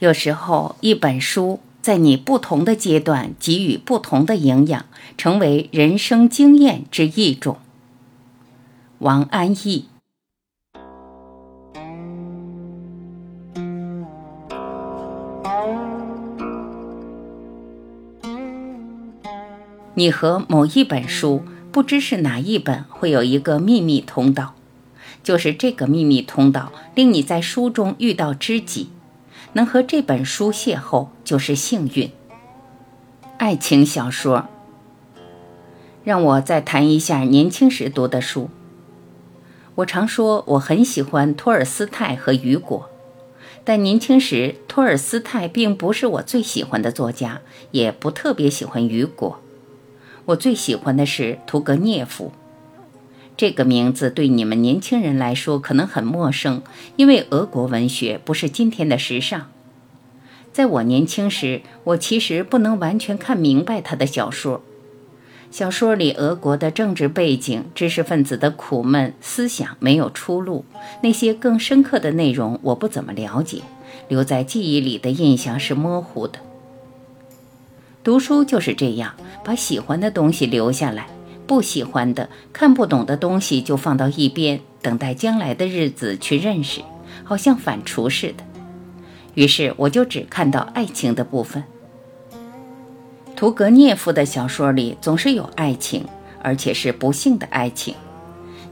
有时候，一本书在你不同的阶段给予不同的营养，成为人生经验之一种。王安忆。你和某一本书，不知是哪一本，会有一个秘密通道，就是这个秘密通道令你在书中遇到知己。能和这本书邂逅就是幸运。爱情小说，让我再谈一下年轻时读的书。我常说我很喜欢托尔斯泰和雨果，但年轻时托尔斯泰并不是我最喜欢的作家，也不特别喜欢雨果。我最喜欢的是屠格涅夫。这个名字对你们年轻人来说可能很陌生，因为俄国文学不是今天的时尚。在我年轻时，我其实不能完全看明白他的小说。小说里俄国的政治背景、知识分子的苦闷、思想没有出路，那些更深刻的内容我不怎么了解，留在记忆里的印象是模糊的。读书就是这样，把喜欢的东西留下来。不喜欢的、看不懂的东西就放到一边，等待将来的日子去认识，好像反刍似的。于是我就只看到爱情的部分。屠格涅夫的小说里总是有爱情，而且是不幸的爱情。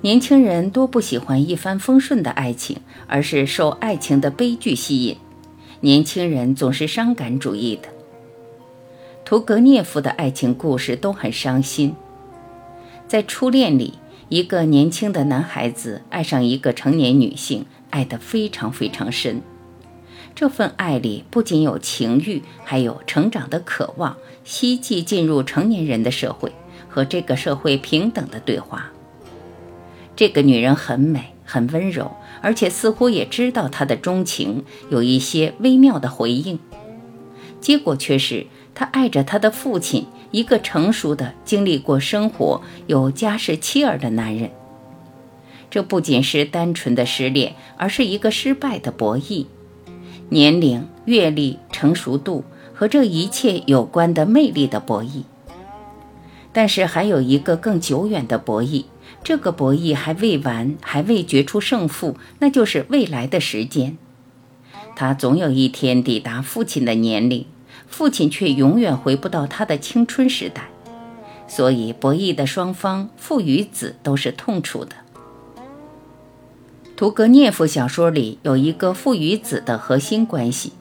年轻人多不喜欢一帆风顺的爱情，而是受爱情的悲剧吸引。年轻人总是伤感主义的。屠格涅夫的爱情故事都很伤心。在初恋里，一个年轻的男孩子爱上一个成年女性，爱得非常非常深。这份爱里不仅有情欲，还有成长的渴望，希冀进入成年人的社会，和这个社会平等的对话。这个女人很美，很温柔，而且似乎也知道他的钟情，有一些微妙的回应。结果却是，他爱着他的父亲。一个成熟的、经历过生活、有家室妻儿的男人，这不仅是单纯的失恋，而是一个失败的博弈。年龄、阅历、成熟度和这一切有关的魅力的博弈。但是还有一个更久远的博弈，这个博弈还未完，还未决出胜负，那就是未来的时间。他总有一天抵达父亲的年龄。父亲却永远回不到他的青春时代，所以博弈的双方父与子都是痛楚的。屠格涅夫小说里有一个父与子的核心关系，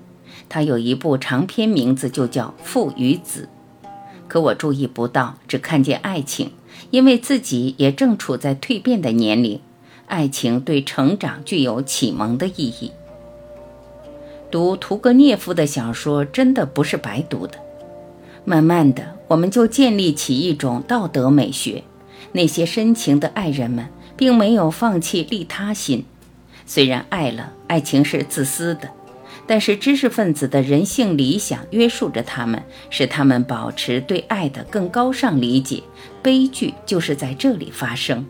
他有一部长篇名字就叫《父与子》，可我注意不到，只看见爱情，因为自己也正处在蜕变的年龄，爱情对成长具有启蒙的意义。读屠格涅夫的小说真的不是白读的。慢慢的，我们就建立起一种道德美学。那些深情的爱人们并没有放弃利他心，虽然爱了，爱情是自私的，但是知识分子的人性理想约束着他们，使他们保持对爱的更高尚理解。悲剧就是在这里发生。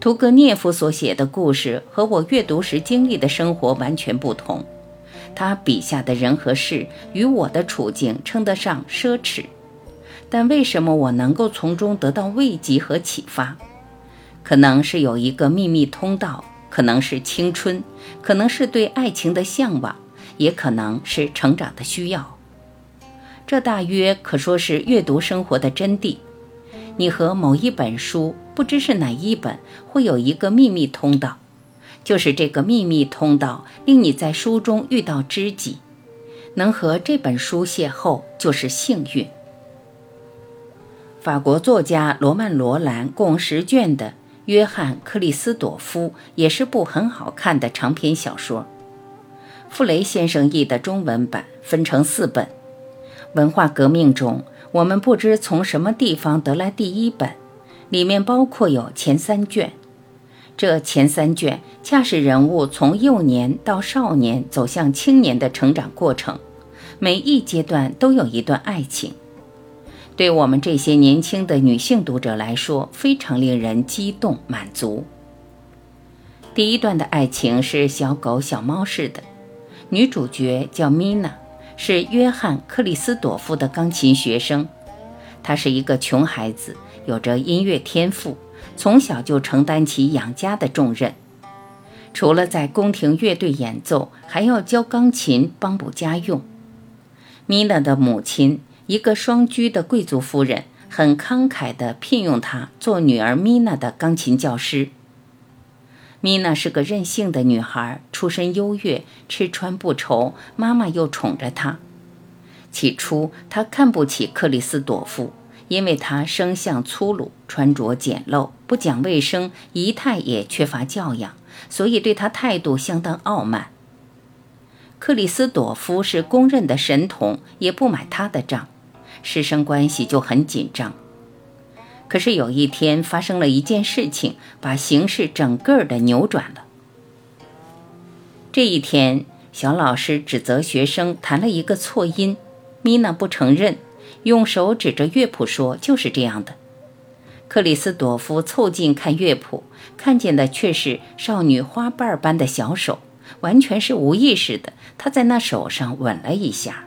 屠格涅夫所写的故事和我阅读时经历的生活完全不同，他笔下的人和事与我的处境称得上奢侈，但为什么我能够从中得到慰藉和启发？可能是有一个秘密通道，可能是青春，可能是对爱情的向往，也可能是成长的需要。这大约可说是阅读生活的真谛。你和某一本书，不知是哪一本，会有一个秘密通道，就是这个秘密通道令你在书中遇到知己，能和这本书邂逅就是幸运。法国作家罗曼·罗兰共十卷的《约翰·克里斯朵夫》也是部很好看的长篇小说，傅雷先生译的中文版分成四本，文化革命中。我们不知从什么地方得来第一本，里面包括有前三卷。这前三卷恰是人物从幼年到少年走向青年的成长过程，每一阶段都有一段爱情。对我们这些年轻的女性读者来说，非常令人激动满足。第一段的爱情是小狗小猫式的，女主角叫米娜，是约翰·克里斯朵夫的钢琴学生。她是一个穷孩子，有着音乐天赋，从小就承担起养家的重任。除了在宫廷乐队演奏，还要教钢琴，帮补家用。米娜的母亲，一个双居的贵族夫人，很慷慨地聘用她做女儿米娜的钢琴教师。米娜是个任性的女孩，出身优越，吃穿不愁，妈妈又宠着她。起初，她看不起克里斯朵夫，因为他生相粗鲁，穿着简陋，不讲卫生，仪态也缺乏教养。所以对他态度相当傲慢。克里斯朵夫是公认的神童，也不买他的账，师生关系就很紧张。可是有一天发生了一件事情，把形势整个的扭转了。这一天，小老师指责学生弹了一个错音，米娜不承认，用手指着乐谱说：“就是这样的。”克里斯朵夫凑近看乐谱，看见的却是少女花瓣般的小手，完全是无意识的。他在那手上吻了一下，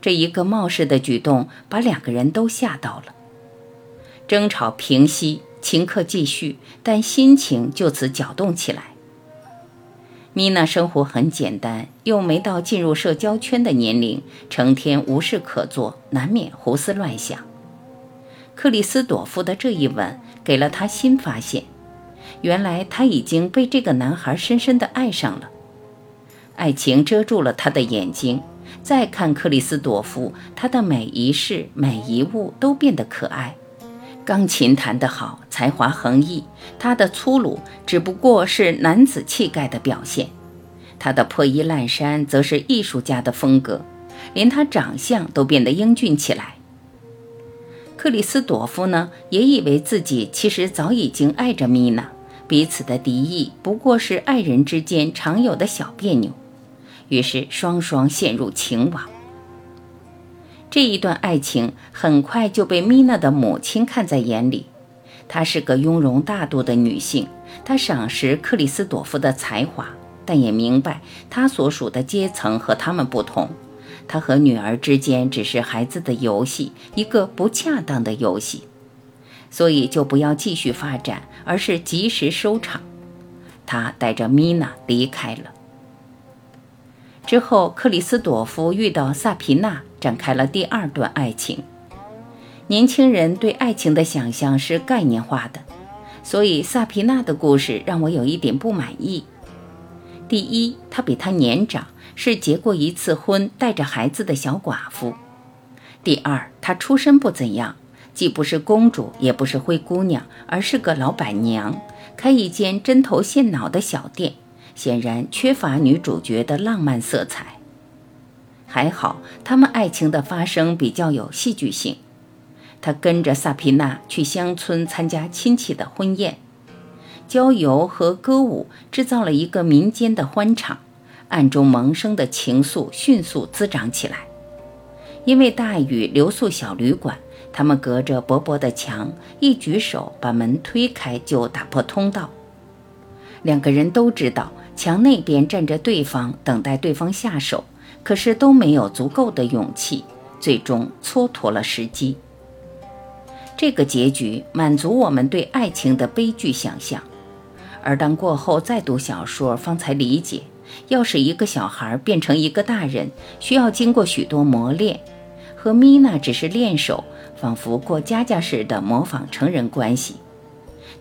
这一个冒失的举动把两个人都吓到了。争吵平息，琴课继续，但心情就此搅动起来。米娜生活很简单，又没到进入社交圈的年龄，成天无事可做，难免胡思乱想。克里斯朵夫的这一吻给了他新发现，原来他已经被这个男孩深深地爱上了。爱情遮住了他的眼睛，再看克里斯朵夫，他的每一事每一物都变得可爱。钢琴弹得好，才华横溢，他的粗鲁只不过是男子气概的表现；他的破衣烂衫则是艺术家的风格，连他长相都变得英俊起来。克里斯朵夫呢，也以为自己其实早已经爱着米娜，彼此的敌意不过是爱人之间常有的小别扭，于是双双陷入情网。这一段爱情很快就被米娜的母亲看在眼里，她是个雍容大度的女性，她赏识克里斯朵夫的才华，但也明白他所属的阶层和他们不同。他和女儿之间只是孩子的游戏，一个不恰当的游戏，所以就不要继续发展，而是及时收场。他带着米娜离开了。之后，克里斯朵夫遇到萨皮娜，展开了第二段爱情。年轻人对爱情的想象是概念化的，所以萨皮娜的故事让我有一点不满意。第一，她比他年长。是结过一次婚、带着孩子的小寡妇。第二，她出身不怎样，既不是公主，也不是灰姑娘，而是个老板娘，开一间针头线脑的小店，显然缺乏女主角的浪漫色彩。还好，他们爱情的发生比较有戏剧性。他跟着萨皮娜去乡村参加亲戚的婚宴，郊游和歌舞制造了一个民间的欢场。暗中萌生的情愫迅速滋长起来，因为大雨留宿小旅馆，他们隔着薄薄的墙，一举手把门推开就打破通道。两个人都知道墙那边站着对方，等待对方下手，可是都没有足够的勇气，最终蹉跎了时机。这个结局满足我们对爱情的悲剧想象，而当过后再读小说，方才理解。要使一个小孩变成一个大人，需要经过许多磨练。和米娜只是练手，仿佛过家家似的模仿成人关系。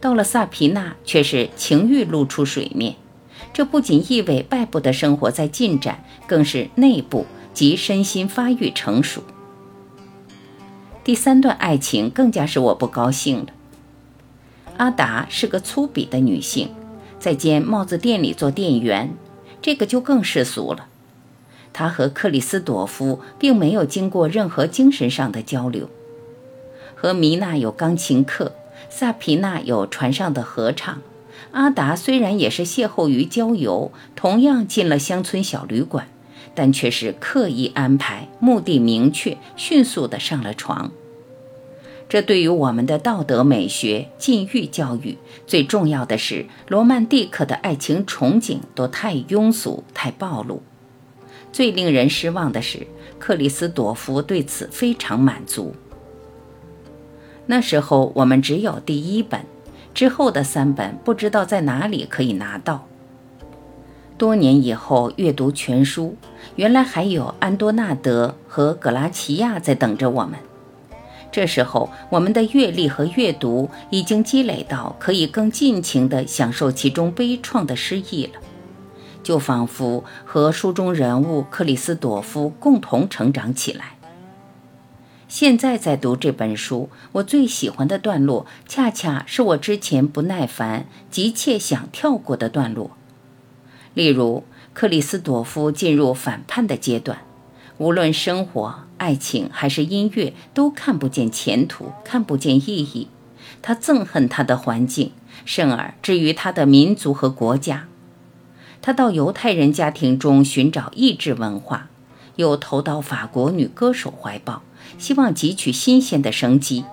到了萨皮娜，却是情欲露出水面。这不仅意味外部的生活在进展，更是内部及身心发育成熟。第三段爱情更加使我不高兴了。阿达是个粗鄙的女性，在间帽子店里做店员。这个就更世俗了。他和克里斯朵夫并没有经过任何精神上的交流。和米娜有钢琴课，萨皮娜有船上的合唱。阿达虽然也是邂逅于郊游，同样进了乡村小旅馆，但却是刻意安排，目的明确，迅速的上了床。这对于我们的道德美学、禁欲教育，最重要的是，罗曼蒂克的爱情憧憬都太庸俗、太暴露。最令人失望的是，克里斯朵夫对此非常满足。那时候我们只有第一本，之后的三本不知道在哪里可以拿到。多年以后阅读全书，原来还有安多纳德和格拉齐亚在等着我们。这时候，我们的阅历和阅读已经积累到可以更尽情地享受其中悲怆的诗意了，就仿佛和书中人物克里斯朵夫共同成长起来。现在在读这本书，我最喜欢的段落，恰恰是我之前不耐烦、急切想跳过的段落。例如，克里斯朵夫进入反叛的阶段，无论生活。爱情还是音乐，都看不见前途，看不见意义。他憎恨他的环境，甚而至于他的民族和国家。他到犹太人家庭中寻找意志文化，又投到法国女歌手怀抱，希望汲取新鲜的生机。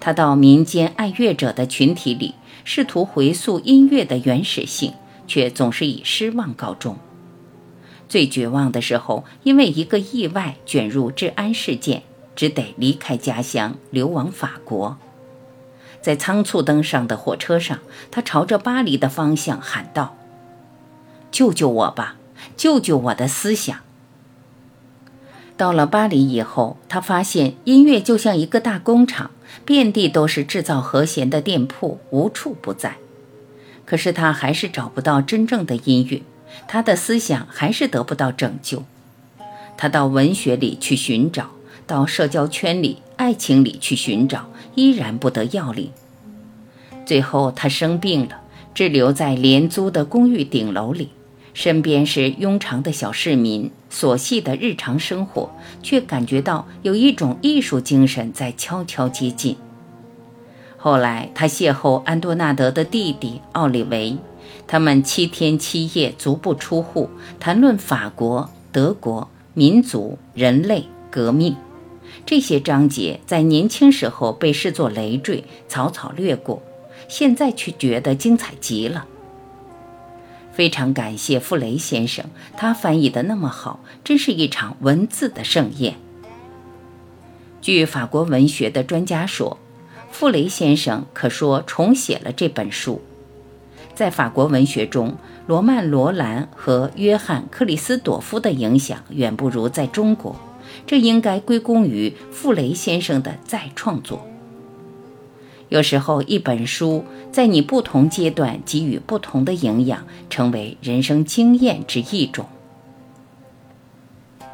他到民间爱乐者的群体里，试图回溯音乐的原始性，却总是以失望告终。最绝望的时候，因为一个意外卷入治安事件，只得离开家乡，流亡法国。在仓促登上的火车上，他朝着巴黎的方向喊道：“救救我吧，救救我的思想！”到了巴黎以后，他发现音乐就像一个大工厂，遍地都是制造和弦的店铺，无处不在。可是他还是找不到真正的音乐。他的思想还是得不到拯救，他到文学里去寻找，到社交圈里、爱情里去寻找，依然不得要领。最后他生病了，滞留在廉租的公寓顶楼里，身边是庸常的小市民，琐细的日常生活，却感觉到有一种艺术精神在悄悄接近。后来他邂逅安多纳德的弟弟奥利维。他们七天七夜足不出户，谈论法国、德国、民族、人类、革命。这些章节在年轻时候被视作累赘，草草略过，现在却觉得精彩极了。非常感谢傅雷先生，他翻译的那么好，真是一场文字的盛宴。据法国文学的专家说，傅雷先生可说重写了这本书。在法国文学中，罗曼·罗兰和约翰·克里斯朵夫的影响远不如在中国，这应该归功于傅雷先生的再创作。有时候，一本书在你不同阶段给予不同的营养，成为人生经验之一种。《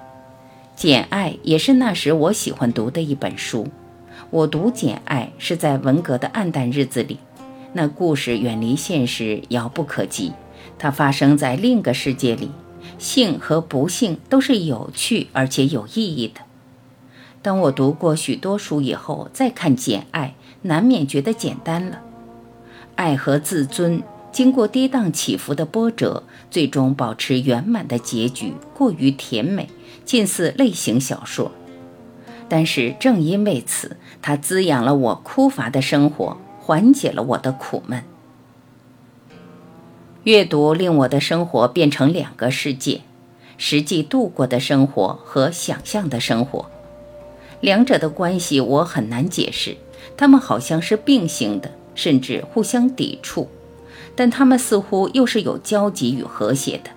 简爱》也是那时我喜欢读的一本书。我读《简爱》是在文革的暗淡日子里。那故事远离现实，遥不可及。它发生在另一个世界里，幸和不幸都是有趣而且有意义的。当我读过许多书以后，再看《简爱》，难免觉得简单了。爱和自尊经过跌宕起伏的波折，最终保持圆满的结局，过于甜美，近似类型小说。但是正因为此，它滋养了我枯乏的生活。缓解了我的苦闷。阅读令我的生活变成两个世界：实际度过的生活和想象的生活。两者的关系我很难解释，它们好像是并行的，甚至互相抵触，但它们似乎又是有交集与和谐的。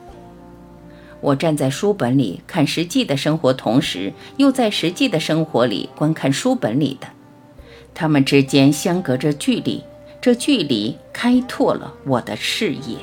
我站在书本里看实际的生活，同时又在实际的生活里观看书本里的。他们之间相隔着距离，这距离开拓了我的视野。